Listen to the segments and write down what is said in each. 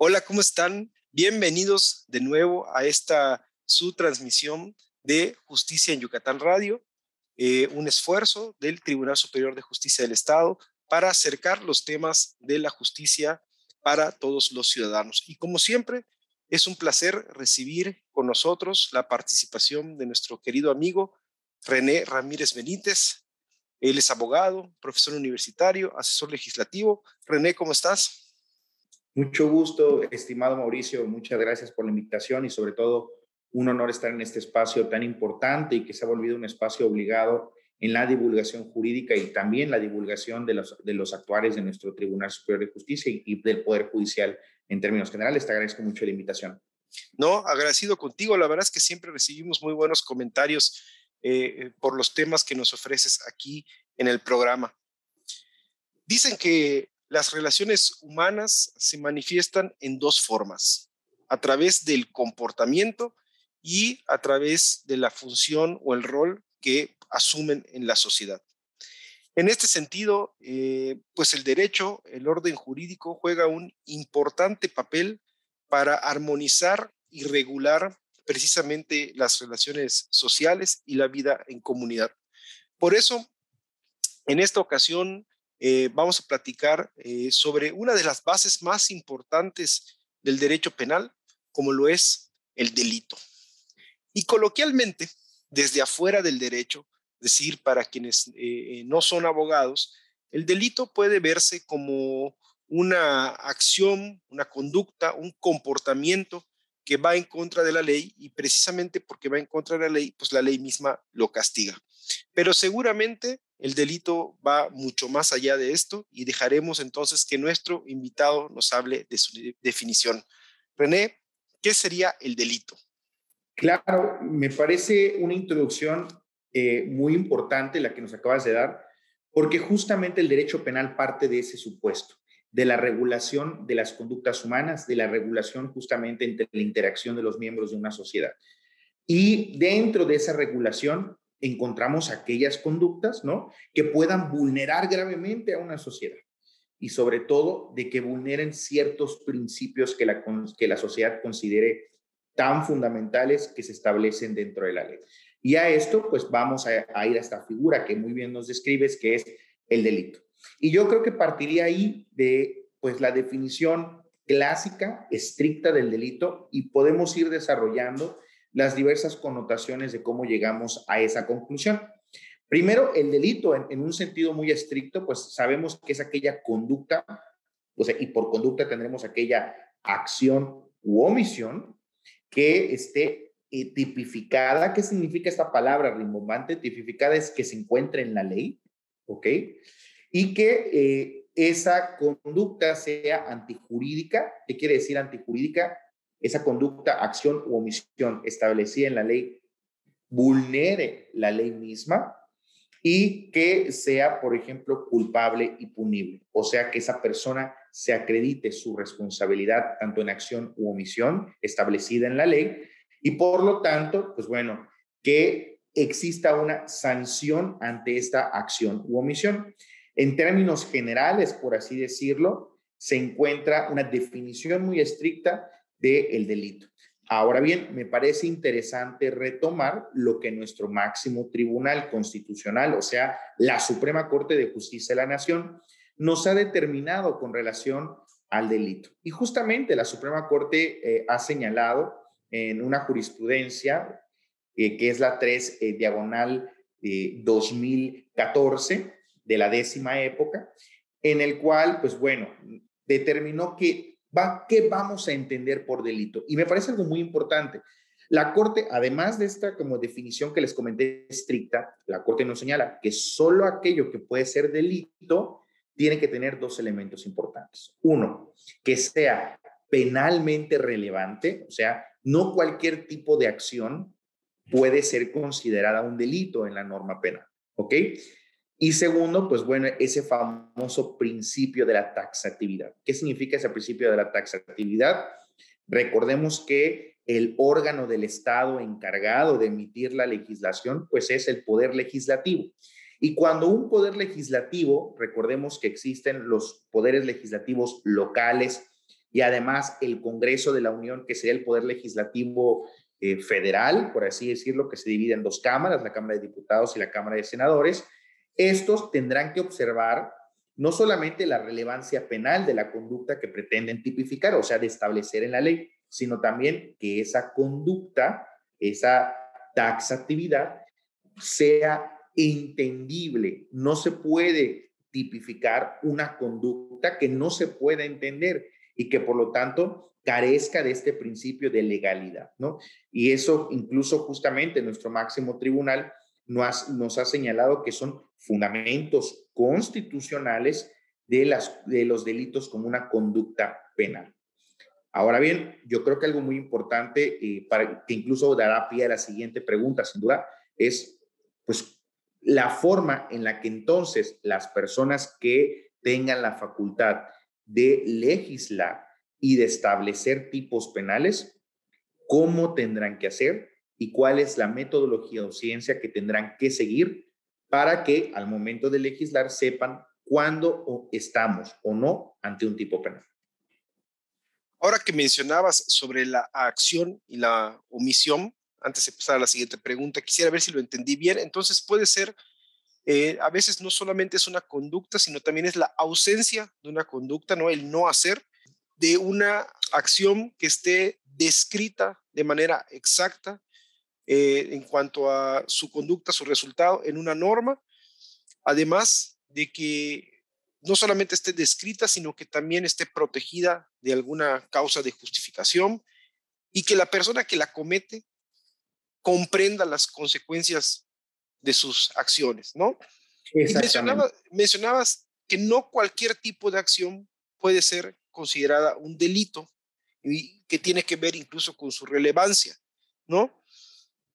Hola, ¿cómo están? Bienvenidos de nuevo a esta su transmisión de Justicia en Yucatán Radio, eh, un esfuerzo del Tribunal Superior de Justicia del Estado para acercar los temas de la justicia para todos los ciudadanos. Y como siempre, es un placer recibir con nosotros la participación de nuestro querido amigo René Ramírez Benítez. Él es abogado, profesor universitario, asesor legislativo. René, ¿cómo estás? Mucho gusto, estimado Mauricio, muchas gracias por la invitación y sobre todo un honor estar en este espacio tan importante y que se ha volvido un espacio obligado en la divulgación jurídica y también la divulgación de los, de los actuarios de nuestro Tribunal Superior de Justicia y, del Poder Judicial en términos generales. Te agradezco mucho la invitación. No, agradecido contigo. La verdad es que siempre recibimos muy buenos comentarios eh, por los temas que nos ofreces aquí en el programa. Dicen que las relaciones humanas se manifiestan en dos formas, a través del comportamiento y a través de la función o el rol que asumen en la sociedad. En este sentido, eh, pues el derecho, el orden jurídico juega un importante papel para armonizar y regular precisamente las relaciones sociales y la vida en comunidad. Por eso, en esta ocasión eh, vamos a platicar eh, sobre una de las bases más importantes del derecho penal, como lo es el delito. Y coloquialmente, desde afuera del derecho, decir, para quienes eh, no son abogados, el delito puede verse como una acción, una conducta, un comportamiento que va en contra de la ley y precisamente porque va en contra de la ley, pues la ley misma lo castiga. Pero seguramente el delito va mucho más allá de esto y dejaremos entonces que nuestro invitado nos hable de su definición. René, ¿qué sería el delito? Claro, me parece una introducción eh, muy importante la que nos acabas de dar, porque justamente el derecho penal parte de ese supuesto, de la regulación de las conductas humanas, de la regulación justamente entre la interacción de los miembros de una sociedad. Y dentro de esa regulación encontramos aquellas conductas, ¿no? Que puedan vulnerar gravemente a una sociedad y sobre todo de que vulneren ciertos principios que la, que la sociedad considere tan fundamentales que se establecen dentro de la ley. Y a esto, pues vamos a, a ir a esta figura que muy bien nos describes, que es el delito. Y yo creo que partiría ahí de, pues, la definición clásica, estricta del delito y podemos ir desarrollando las diversas connotaciones de cómo llegamos a esa conclusión. Primero, el delito, en, un sentido muy estricto, pues sabemos que es aquella conducta, o sea, y por conducta tendremos aquella acción u omisión que esté eh, tipificada. ¿Qué significa esta palabra rimbombante? Tipificada es que se encuentre en la ley, ¿ok? Y que eh, esa conducta sea antijurídica. ¿Qué quiere decir antijurídica? esa conducta, acción u omisión establecida en la ley vulnere la ley misma y que sea, por ejemplo, culpable y punible. O sea, que esa persona se acredite su responsabilidad tanto en acción u omisión establecida en la ley y por lo tanto, pues bueno, que exista una sanción ante esta acción u omisión. En términos generales, por así decirlo, se encuentra una definición muy estricta del delito. Ahora bien, me parece interesante retomar lo que nuestro máximo tribunal constitucional, o sea, la Suprema Corte de Justicia de la Nación, nos ha determinado con relación al delito. Y justamente la Suprema Corte eh, ha señalado en una jurisprudencia, eh, que es la 3 eh, diagonal 2014 de la décima época, en el cual, pues bueno, determinó que ¿Qué vamos a entender por delito? Y me parece algo muy importante. La Corte, además de esta como definición que les comenté estricta, la Corte nos señala que solo aquello que puede ser delito tiene que tener dos elementos importantes. Uno, que sea penalmente relevante, o sea, no cualquier tipo de acción puede ser considerada un delito en la norma penal, ¿ok? Y segundo, pues bueno, ese famoso principio de la taxatividad. ¿Qué significa ese principio de la taxatividad? Recordemos que el órgano del Estado encargado de emitir la legislación, pues es el poder legislativo. Y cuando un poder legislativo, recordemos que existen los poderes legislativos locales, y además el Congreso de la Unión, que sería el Poder Legislativo eh, Federal, por así decirlo, que se divide en dos cámaras, la Cámara de Diputados y la Cámara de Senadores, estos tendrán que observar no solamente la relevancia penal de la conducta que pretenden tipificar, o sea, de establecer en la ley, sino también que esa conducta, esa taxatividad, sea entendible. No se puede tipificar una conducta que no se pueda entender y que por lo tanto carezca de este principio de legalidad, ¿no? Y eso incluso justamente nuestro máximo tribunal nos ha, señalado que son fundamentos constitucionales de, las, de los delitos como una conducta penal. Ahora bien, yo creo que algo muy importante, eh, para, que incluso dará pie a la siguiente pregunta, sin duda, es pues la forma en la que entonces las personas que tengan la facultad de legislar y de establecer tipos penales, cómo tendrán que hacer y cuál es la metodología o ciencia que tendrán que seguir para que al momento de legislar sepan cuándo estamos o no ante un tipo penal. Ahora que mencionabas sobre la acción y la omisión, antes de pasar a la siguiente pregunta, quisiera ver si lo entendí bien. Entonces puede ser, eh, a veces no solamente es una conducta, sino también es la ausencia de una conducta, ¿no? El no hacer de una acción que esté descrita de manera exacta eh, en cuanto a su conducta, su resultado en una norma, además de que no solamente esté descrita, sino que también esté protegida de alguna causa de justificación y que la persona que la comete comprenda las consecuencias de sus acciones, ¿no? mencionabas que no cualquier tipo de acción puede ser considerada un delito y que tiene que ver incluso con su relevancia, ¿no?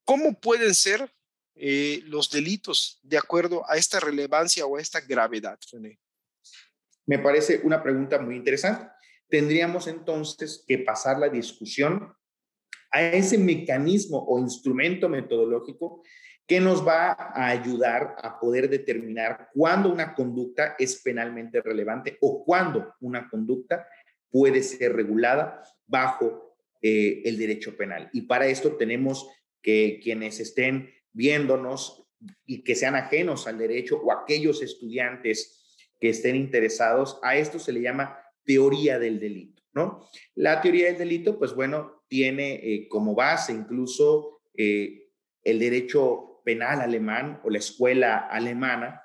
¿Cómo pueden ser eh, los delitos de acuerdo a esta relevancia o a esta gravedad, René? Me parece una pregunta muy interesante. Tendríamos entonces que pasar la discusión a ese mecanismo o instrumento metodológico que nos va a ayudar a poder determinar cuándo una conducta es penalmente relevante o cuándo una conducta puede ser regulada bajo eh, el derecho penal. Y para esto tenemos que quienes estén viéndonos y que sean ajenos al derecho o aquellos estudiantes que estén interesados, a esto se le llama teoría del delito, ¿no? La teoría del delito, pues bueno, tiene eh, como base incluso eh, el derecho penal alemán o la escuela alemana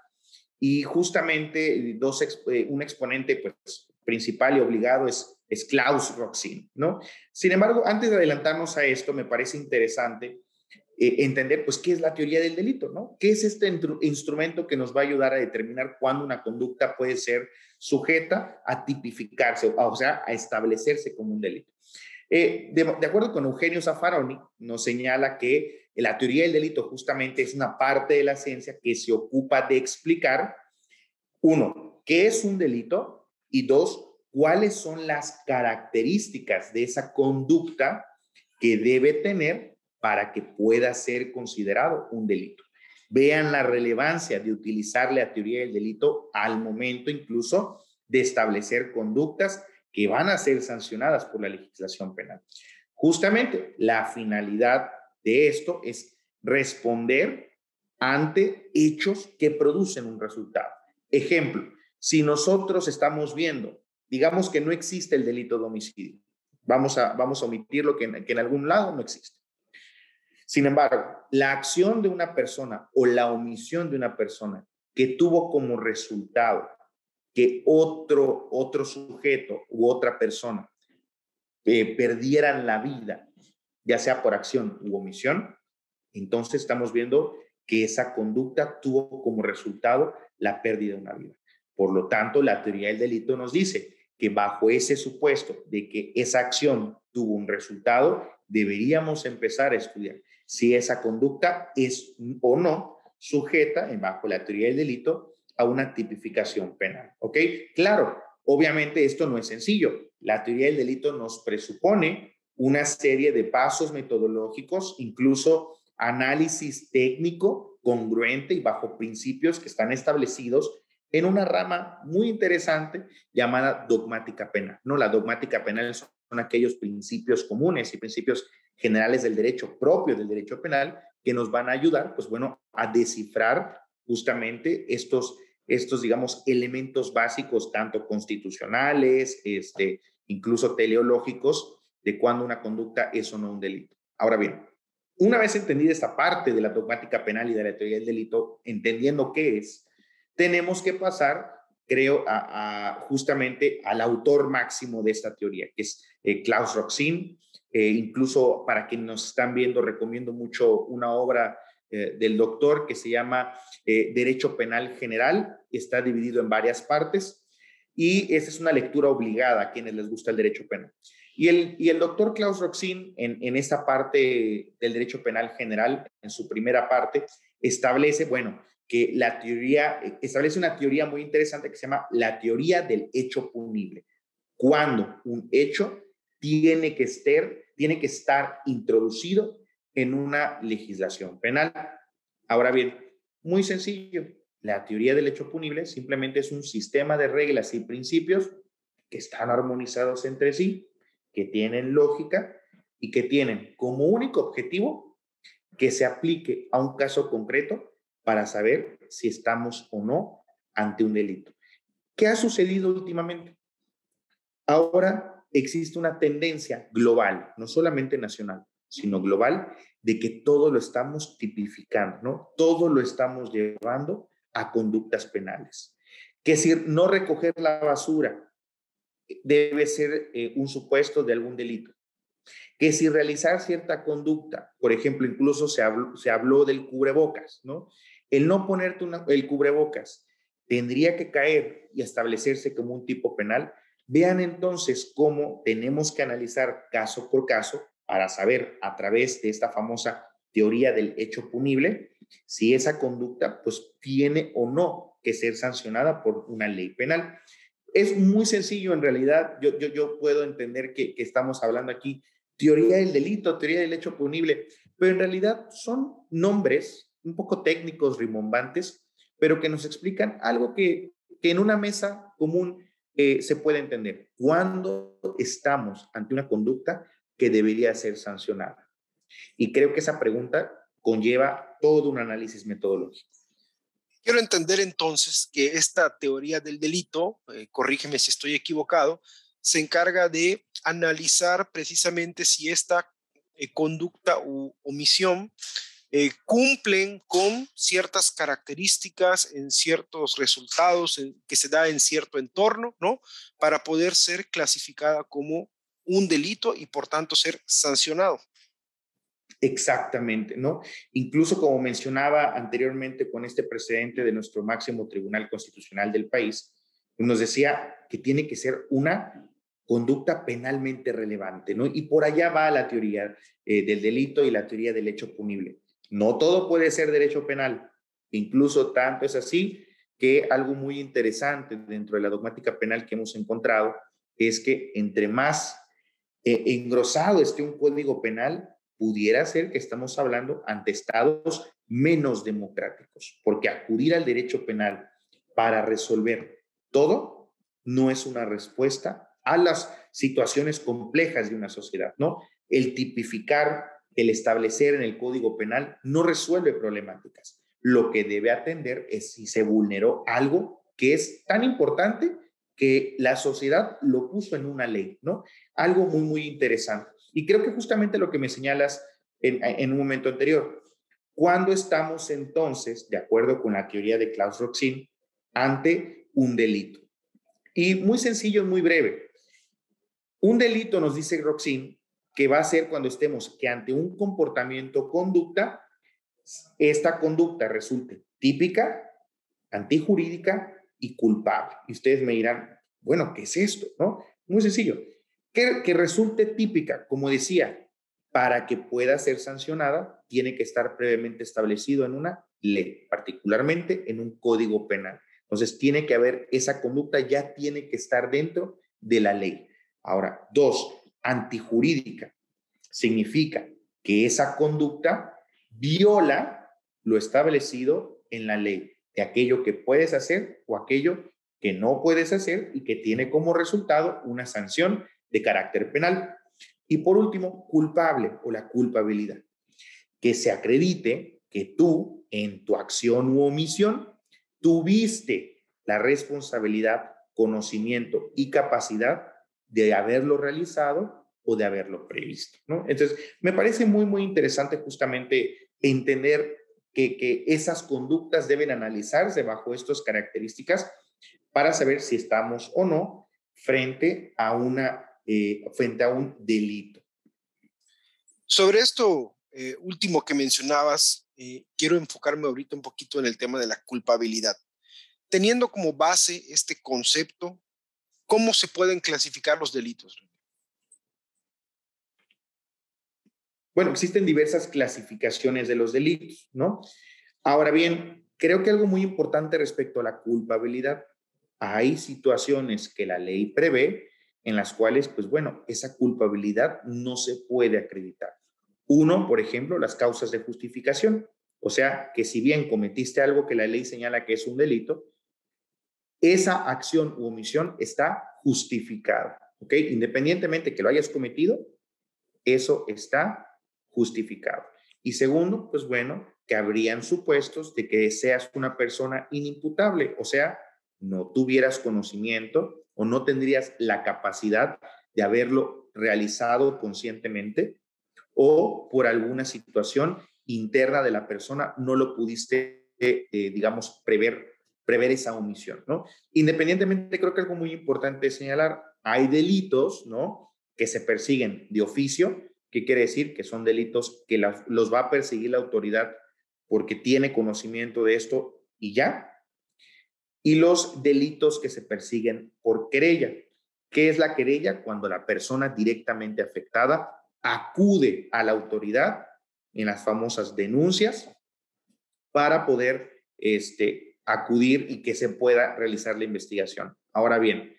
y justamente dos, eh, un exponente pues, principal y obligado es es Klaus Roxin, ¿no? Sin embargo, antes de adelantarnos a esto, me parece interesante eh, entender, pues, qué es la teoría del delito, ¿no? ¿Qué es este instrumento que nos va a ayudar a determinar cuándo una conducta puede ser sujeta a tipificarse, o sea, a establecerse como un delito? Eh, de, acuerdo con Eugenio Zaffaroni, nos señala que la teoría del delito justamente es una parte de la ciencia que se ocupa de explicar, uno, qué es un delito y dos, cuáles son las características de esa conducta que debe tener para que pueda ser considerado un delito. Vean la relevancia de utilizar la teoría del delito al momento incluso de establecer conductas que van a ser sancionadas por la legislación penal. Justamente la finalidad de esto es responder ante hechos que producen un resultado. Ejemplo, si nosotros estamos viendo, digamos que no existe el delito de homicidio, vamos a, vamos a omitirlo que, que en algún lado no existe. Sin embargo, la acción de una persona o la omisión de una persona que tuvo como resultado que otro, otro sujeto u otra persona eh, perdieran la vida, ya sea por acción u omisión, entonces estamos viendo que esa conducta tuvo como resultado la pérdida de una vida. Por lo tanto, la teoría del delito nos dice que bajo ese supuesto de que esa acción tuvo un resultado, deberíamos empezar a estudiar si esa conducta es o no sujeta, en bajo la teoría del delito, a una tipificación penal. ¿Ok? Claro, obviamente esto no es sencillo. La teoría del delito nos presupone una serie de pasos metodológicos, incluso análisis técnico congruente y bajo principios que están establecidos en una rama muy interesante llamada dogmática penal. ¿no? La dogmática penal son aquellos principios comunes y principios generales del derecho propio del derecho penal que nos van a ayudar, pues bueno, a descifrar justamente estos, estos digamos, elementos básicos, tanto constitucionales, este, incluso teleológicos, de cuándo una conducta es o no un delito. Ahora bien, una vez entendida esta parte de la dogmática penal y de la teoría del delito, entendiendo qué es, tenemos que pasar, creo, a, justamente al autor máximo de esta teoría, que es eh, Klaus Roxin. Eh, incluso para quienes nos están viendo, recomiendo mucho una obra eh, del doctor que se llama Derecho Penal General. Está dividido en varias partes y esa es una lectura obligada a quienes les gusta el derecho penal. Y el, y el doctor Klaus Roxin, en, en esta parte del derecho penal general, en su primera parte, establece, bueno, que la teoría, eh, establece una teoría muy interesante que se llama la teoría del hecho punible. Cuando un hecho tiene que estar, tiene que estar introducido en una legislación penal. Ahora bien, muy sencillo, la teoría del hecho punible simplemente es un sistema de reglas y principios que están armonizados entre sí, que tienen lógica y que tienen como único objetivo que se aplique a un caso concreto para saber si estamos o no ante un delito. ¿Qué ha sucedido últimamente? Ahora existe una tendencia global, no solamente nacional, sino global, de que todo lo estamos tipificando, ¿no? Todo lo estamos llevando a conductas penales. Que si no recoger la basura debe ser eh, un supuesto de algún delito. Que si realizar cierta conducta, por ejemplo, incluso se habló, se habló del cubrebocas, ¿no? El no ponerte el cubrebocas tendría que caer y establecerse como un tipo penal. Vean entonces cómo tenemos que analizar caso por caso para saber a través de esta famosa teoría del hecho punible si esa conducta pues tiene o no que ser sancionada por una ley penal. Es muy sencillo en realidad, yo, yo, yo puedo entender que, que estamos hablando aquí teoría del delito, teoría del hecho punible, pero en realidad son nombres un poco técnicos, rimbombantes, pero que nos explican algo que, en una mesa común eh, se puede entender. ¿Cuándo estamos ante una conducta que debería ser sancionada? Y creo que esa pregunta conlleva todo un análisis metodológico. Quiero entender entonces que esta teoría del delito, eh, corrígeme si estoy equivocado, se encarga de analizar precisamente si esta eh, conducta u omisión eh, cumplen con ciertas características en ciertos resultados que se da en cierto entorno, ¿no? Para poder ser clasificada como un delito y por tanto ser sancionado. Exactamente, ¿no? Incluso como mencionaba anteriormente con este precedente de nuestro máximo tribunal constitucional del país, nos decía que tiene que ser una conducta penalmente relevante, ¿no? Y por allá va la teoría eh, del delito y la teoría del hecho punible. No todo puede ser derecho penal. Incluso tanto es así que algo muy interesante dentro de la dogmática penal que hemos encontrado es que entre más eh, engrosado esté un código penal, pudiera ser que estamos hablando ante estados menos democráticos, porque acudir al derecho penal para resolver todo no es una respuesta a las situaciones complejas de una sociedad, ¿no? El tipificar el establecer en el Código Penal no resuelve problemáticas. Lo que debe atender es si se vulneró algo que es tan importante que la sociedad lo puso en una ley, ¿no? Algo muy, muy interesante. Y creo que justamente lo que me señalas en, en un momento anterior, ¿cuándo estamos entonces, de acuerdo con la teoría de Klaus Roxin, ante un delito? Y muy sencillo, muy breve. Un delito, nos dice Roxin, que va a ser cuando estemos que ante un comportamiento conducta, esta conducta resulte típica, antijurídica y culpable. Y ustedes me dirán, bueno, ¿qué es esto? ¿No? Muy sencillo. Que, que resulte típica, como decía, para que pueda ser sancionada, tiene que estar previamente establecido en una ley, particularmente en un código penal. Entonces, tiene que haber esa conducta, ya tiene que estar dentro de la ley. Ahora, dos, antijurídica. Significa que esa conducta viola lo establecido en la ley. de aquello que puedes hacer o aquello que no puedes hacer y que tiene como resultado una sanción de carácter penal. Y por último, culpable o la culpabilidad. Que se acredite que tú, en tu acción u omisión, tuviste la responsabilidad, conocimiento y capacidad de haberlo realizado o de haberlo previsto. Entonces, me parece muy, muy interesante justamente entender que, que esas conductas deben analizarse bajo estas características para saber si estamos o no frente a, una, eh, frente a un delito. Sobre esto eh, último que mencionabas, eh, quiero enfocarme ahorita un poquito en el tema de la culpabilidad. Teniendo como base este concepto, ¿cómo se pueden clasificar los delitos? Bueno, existen diversas clasificaciones de los delitos, ¿no? Ahora bien, creo que algo muy importante respecto a la culpabilidad hay situaciones que la ley prevé en las cuales, pues bueno, esa culpabilidad no se puede acreditar. Uno, por ejemplo, las causas de justificación. O sea, que si bien cometiste algo que la ley señala que es un delito, esa acción u omisión está justificada. ¿Ok? Independientemente que lo hayas cometido, eso está justificado. Y segundo, pues bueno, que habrían supuestos de que seas una persona inimputable, o sea, no tuvieras conocimiento o no tendrías la capacidad de haberlo realizado conscientemente o por alguna situación interna de la persona no lo pudiste, eh, digamos, prever, prever esa omisión, ¿no? Independientemente, creo que algo muy importante señalar, hay delitos, ¿no? Que se persiguen de oficio, ¿qué quiere decir? Que son delitos que los va a perseguir la autoridad porque tiene conocimiento de esto y ya, y los delitos que se persiguen por querella. ¿Qué es la querella? Cuando la persona directamente afectada acude a la autoridad en las famosas denuncias para poder este, acudir y que se pueda realizar la investigación. Ahora bien,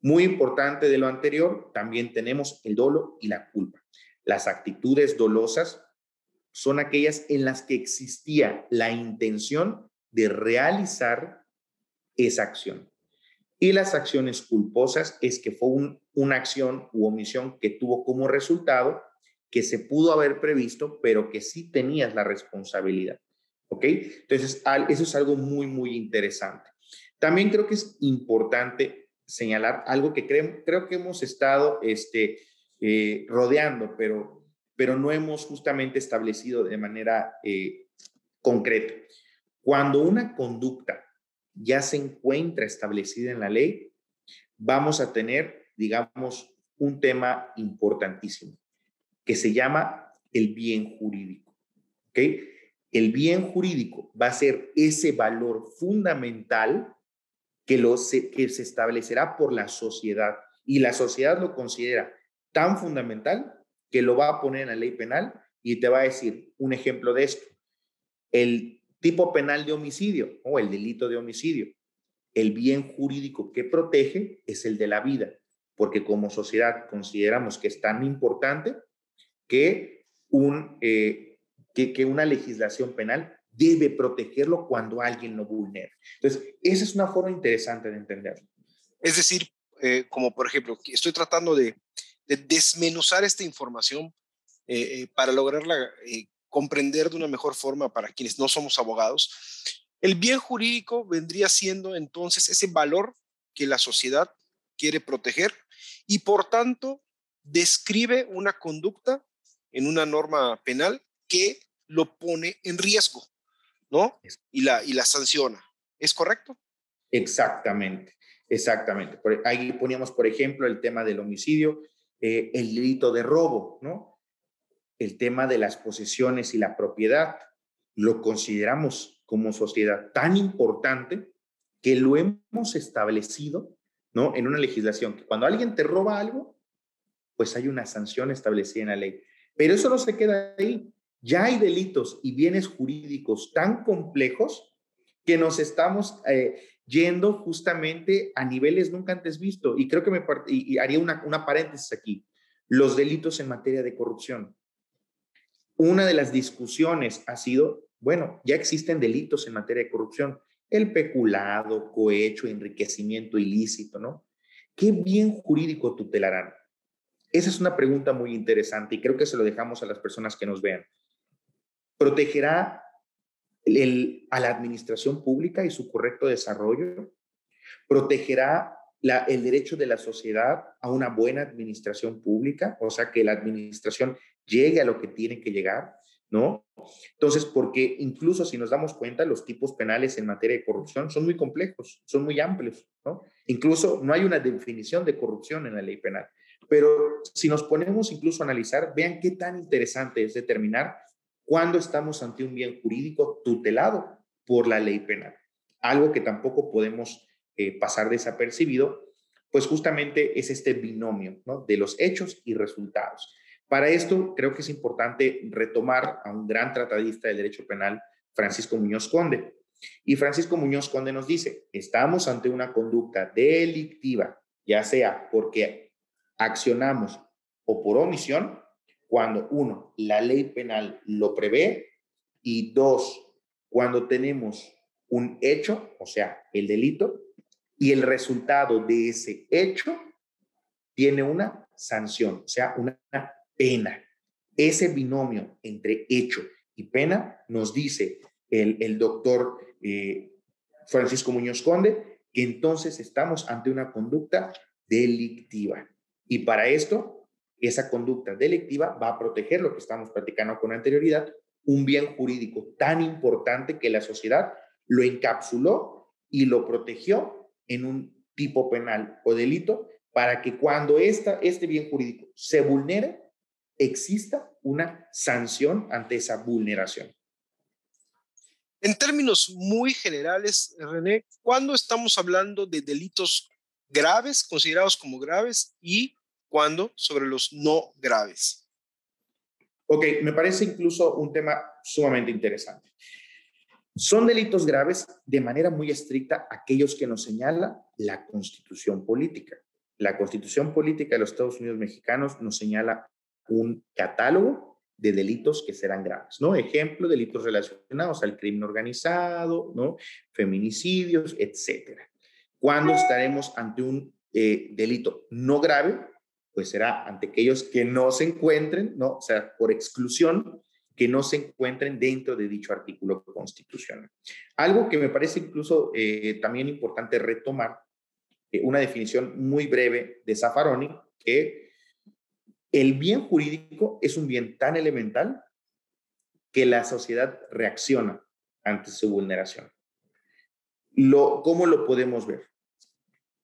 muy importante de lo anterior, también tenemos el dolo y la culpa. Las actitudes dolosas son aquellas en las que existía la intención de realizar esa acción. Y las acciones culposas es que fue una acción u omisión que tuvo como resultado que se pudo haber previsto, pero que sí tenías la responsabilidad. ¿Ok? Entonces, eso es algo muy, muy interesante. También creo que es importante señalar algo que creo, creo que hemos estado este, eh, rodeando, pero, pero no hemos justamente establecido de manera eh, concreta. Cuando una conducta ya se encuentra establecida en la ley, vamos a tener, digamos, un tema importantísimo que se llama el bien jurídico. ¿Ok? El bien jurídico va a ser ese valor fundamental que, lo que se establecerá por la sociedad y la sociedad lo considera tan fundamental que lo va a poner en la ley penal y te va a decir un ejemplo de esto. El Tipo penal de homicidio o el delito de homicidio. El bien jurídico que protege es el de la vida, porque como sociedad consideramos que es tan importante que, un, eh, que, una legislación penal debe protegerlo cuando alguien lo vulnera. Entonces, esa es una forma interesante de entenderlo. Es decir, eh, como por ejemplo, estoy tratando de, desmenuzar esta información eh, para lograrla comprender de una mejor forma para quienes no somos abogados, el bien jurídico vendría siendo entonces ese valor que la sociedad quiere proteger y por tanto describe una conducta en una norma penal que lo pone en riesgo, ¿no? Y la, y la sanciona. ¿Es correcto? Exactamente, exactamente. Ahí poníamos, por ejemplo, el tema del homicidio, eh, el delito de robo, ¿no? el tema de las posesiones y la propiedad. Lo consideramos como sociedad tan importante que lo hemos establecido ¿no? en una legislación, que cuando alguien te roba algo, pues hay una sanción establecida en la ley. Pero eso no se queda ahí. Ya hay delitos y bienes jurídicos tan complejos que nos estamos eh, yendo justamente a niveles nunca antes visto. Y creo que me y, haría una, una paréntesis aquí. Los delitos en materia de corrupción una de las discusiones ha sido, bueno, ya existen delitos en materia de corrupción. el peculado, cohecho, enriquecimiento ilícito, ¿no? ¿Qué bien jurídico tutelarán? Esa es una pregunta muy interesante y creo que se lo dejamos a las personas que nos vean. ¿Protegerá a la administración pública y su correcto desarrollo? ¿Protegerá el derecho de la sociedad a una buena administración pública? O sea, que la administración llegue a lo que tiene que llegar. ¿no? Entonces, porque incluso si nos damos cuenta, los tipos penales en materia de corrupción son muy complejos, son muy amplios, ¿no? Incluso no hay una definición de corrupción en la ley penal. Pero si nos ponemos incluso a analizar, vean qué tan interesante es determinar cuándo estamos ante un bien jurídico tutelado por la ley penal. Algo que tampoco podemos eh, pasar desapercibido, pues justamente es este binomio ¿no? de los hechos y resultados. Para esto, creo que es importante retomar a un gran tratadista del derecho penal, Francisco Muñoz Conde. Y Francisco Muñoz Conde nos dice, estamos ante una conducta delictiva, ya sea porque accionamos o por omisión, cuando uno, la ley penal lo prevé, y dos, cuando tenemos un hecho, o sea, el delito, y el resultado de ese hecho tiene una sanción, o sea, una pena. Ese binomio entre hecho y pena nos dice el, doctor eh, Francisco Muñoz Conde que entonces estamos ante una conducta delictiva. Y para esto, esa conducta delictiva va a proteger lo que estamos platicando con anterioridad, un bien jurídico tan importante que la sociedad lo encapsuló y lo protegió en un tipo penal o delito para que cuando esta, este bien jurídico se vulnere, exista una sanción ante esa vulneración. En términos muy generales, René, ¿cuándo estamos hablando de delitos graves, considerados como graves, y cuándo sobre los no graves? Ok, me parece incluso un tema sumamente interesante. Son delitos graves de manera muy estricta aquellos que nos señala la constitución política. La constitución política de los Estados Unidos mexicanos nos señala un catálogo de delitos que serán graves, ¿no? Ejemplo, delitos relacionados al crimen organizado, ¿no? Feminicidios, etcétera. ¿Cuándo estaremos ante un eh, delito no grave? Pues será ante aquellos que no se encuentren, ¿no? O sea, por exclusión, que no se encuentren dentro de dicho artículo constitucional. Algo que me parece incluso eh, también importante retomar, eh, una definición muy breve de Zaffaroni, que el bien jurídico es un bien tan elemental que la sociedad reacciona ante su vulneración. Lo, ¿Cómo lo podemos ver?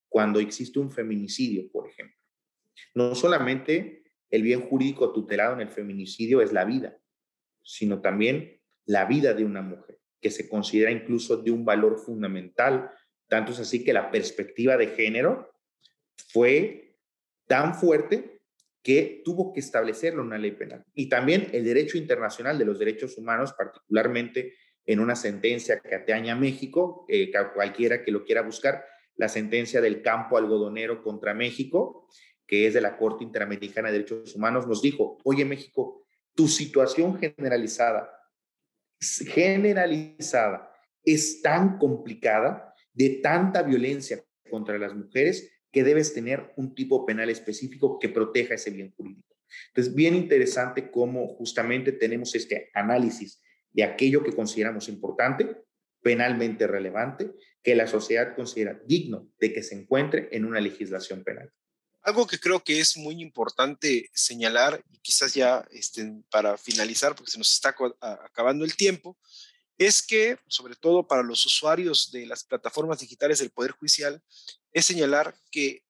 Cuando existe un feminicidio, por ejemplo. No solamente el bien jurídico tutelado en el feminicidio es la vida, sino también la vida de una mujer, que se considera incluso de un valor fundamental. Tanto es así que la perspectiva de género fue tan fuerte que tuvo que establecerlo una ley penal. Y también el derecho internacional de los derechos humanos, particularmente en una sentencia que atañe a México, eh, cualquiera que lo quiera buscar, la sentencia del campo algodonero contra México, que es de la Corte Interamericana de Derechos Humanos, nos dijo, oye México, tu situación generalizada, generalizada, es tan complicada, de tanta violencia contra las mujeres, que debes tener un tipo penal específico que proteja ese bien jurídico. Entonces, bien interesante cómo justamente tenemos este análisis de aquello que consideramos importante, penalmente relevante, que la sociedad considera digno de que se encuentre en una legislación penal. Algo que creo que es muy importante señalar, y quizás ya este, para finalizar, porque se nos está acabando el tiempo, es que, sobre todo para los usuarios de las plataformas digitales del Poder Judicial, es señalar que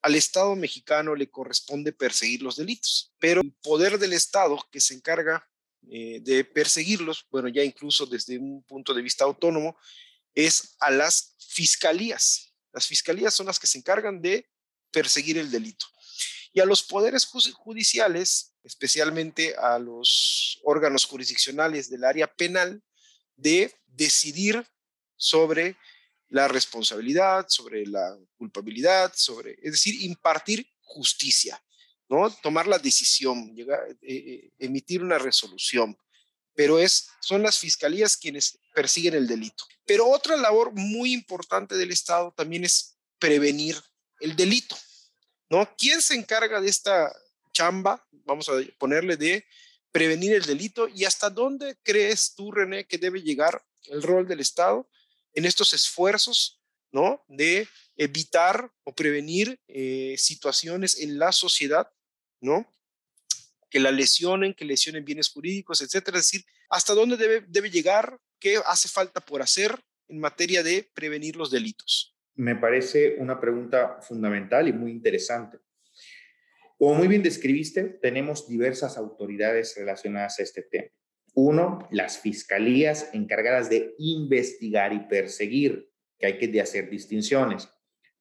al Estado mexicano le corresponde perseguir los delitos, pero el poder del Estado que se encarga eh, de perseguirlos, bueno, ya incluso desde un punto de vista autónomo, es a las fiscalías. Las fiscalías son las que se encargan de perseguir el delito. Y a los poderes judiciales, especialmente a los órganos jurisdiccionales del área penal, de decidir sobre la responsabilidad, sobre la culpabilidad, sobre, es decir, impartir justicia, ¿no? Tomar la decisión, eh, eh, emitir una resolución. pero es, son las fiscalías quienes persiguen el delito. Pero otra labor muy importante del Estado también es prevenir el delito, ¿no? ¿Quién se encarga de esta chamba, vamos a ponerle, de prevenir el delito y hasta dónde crees tú, René, que debe llegar el rol del Estado en estos esfuerzos, ¿no? De evitar o prevenir eh, situaciones en la sociedad, ¿no? Que la lesionen, que lesionen bienes jurídicos, etcétera. Es decir, hasta dónde debe, debe llegar, qué hace falta por hacer en materia de prevenir los delitos. Me parece una pregunta fundamental y muy interesante. Como muy bien describiste, tenemos diversas autoridades relacionadas a este tema. Uno, las fiscalías encargadas de investigar y perseguir, que hay que hacer distinciones.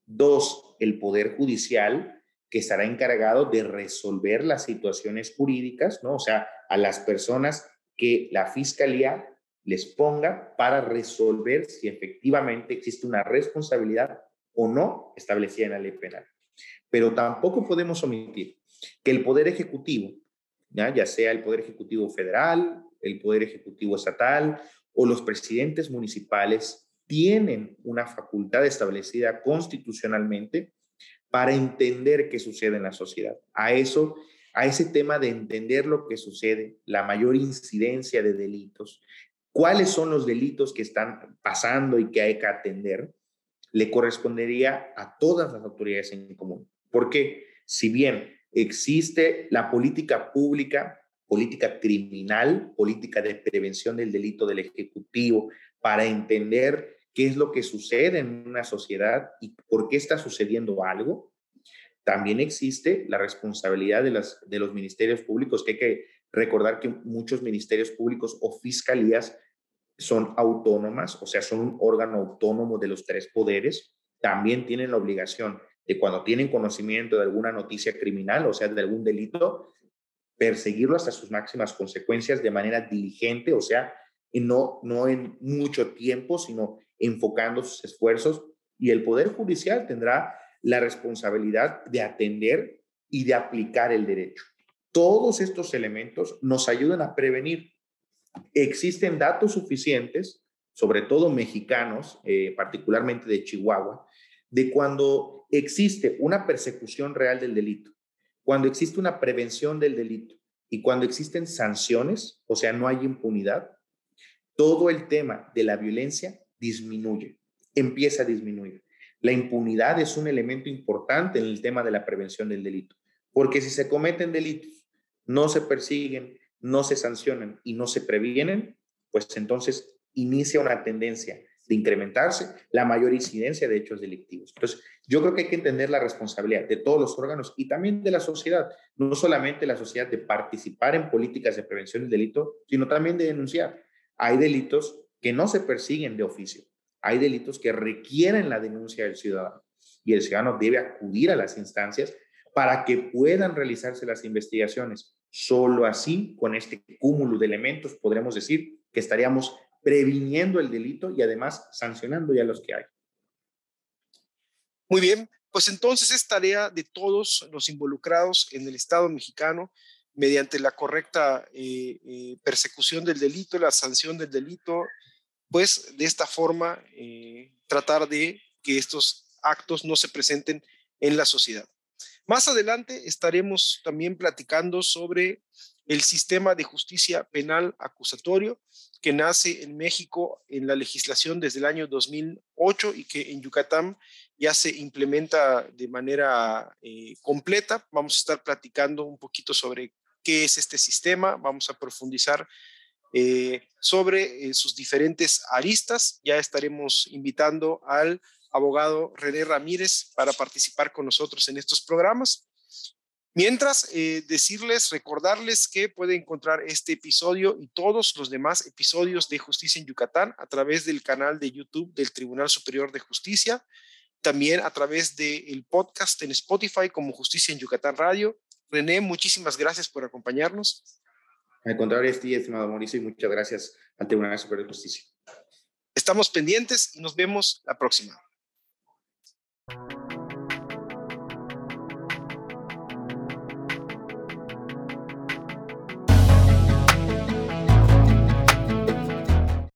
Dos, el Poder Judicial, que estará encargado de resolver las situaciones jurídicas, ¿no? O sea, a las personas que la fiscalía les ponga para resolver si efectivamente existe una responsabilidad o no establecida en la ley penal. Pero tampoco podemos omitir que el Poder Ejecutivo, ya, sea el Poder Ejecutivo federal, el Poder Ejecutivo estatal o los presidentes municipales, tienen una facultad establecida constitucionalmente para entender qué sucede en la sociedad. A eso, a ese tema de entender lo que sucede, la mayor incidencia de delitos, cuáles son los delitos que están pasando y que hay que atender, le correspondería a todas las autoridades en común. Porque si bien existe la política pública, política criminal, política de prevención del delito del Ejecutivo, para entender qué es lo que sucede en una sociedad y por qué está sucediendo algo, también existe la responsabilidad de, las, de los ministerios públicos, que hay que recordar que muchos ministerios públicos o fiscalías son autónomas, o sea, son un órgano autónomo de los tres poderes, también tienen la obligación de cuando tienen conocimiento de alguna noticia criminal, o sea, de algún delito, perseguirlo hasta sus máximas consecuencias de manera diligente, o sea, y no, no en mucho tiempo, sino enfocando sus esfuerzos. Y el Poder Judicial tendrá la responsabilidad de atender y de aplicar el derecho. Todos estos elementos nos ayudan a prevenir. Existen datos suficientes, sobre todo mexicanos, eh, particularmente de Chihuahua, de cuando existe una persecución real del delito, cuando existe una prevención del delito y cuando existen sanciones, o sea, no hay impunidad, todo el tema de la violencia disminuye, empieza a disminuir. La impunidad es un elemento importante en el tema de la prevención del delito, porque si se cometen delitos, no se persiguen, no se sancionan y no se previenen, pues entonces inicia una tendencia de incrementarse la mayor incidencia de hechos delictivos. Entonces, yo creo que hay que entender la responsabilidad de todos los órganos y también de la sociedad, no solamente la sociedad de participar en políticas de prevención del delito, sino también de denunciar. Hay delitos que no se persiguen de oficio, hay delitos que requieren la denuncia del ciudadano y el ciudadano debe acudir a las instancias para que puedan realizarse las investigaciones. Solo así, con este cúmulo de elementos, podremos decir que estaríamos previniendo el delito y además sancionando ya los que hay. Muy bien, pues entonces es tarea de todos los involucrados en el Estado mexicano mediante la correcta eh, eh, persecución del delito, la sanción del delito, pues de esta forma eh, tratar de que estos actos no se presenten en la sociedad. Más adelante estaremos también platicando sobre el sistema de justicia penal acusatorio que nace en México en la legislación desde el año 2008 y que en Yucatán ya se implementa de manera eh, completa. Vamos a estar platicando un poquito sobre qué es este sistema, vamos a profundizar eh, sobre eh, sus diferentes aristas. Ya estaremos invitando al abogado René Ramírez para participar con nosotros en estos programas. Mientras, eh, decirles, recordarles que pueden encontrar este episodio y todos los demás episodios de Justicia en Yucatán a través del canal de YouTube del Tribunal Superior de Justicia, también a través del podcast en Spotify como Justicia en Yucatán Radio. René, muchísimas gracias por acompañarnos. Al contrario, estimado Mauricio, y muchas gracias al Tribunal Superior de Justicia. Estamos pendientes y nos vemos la próxima. Thank you.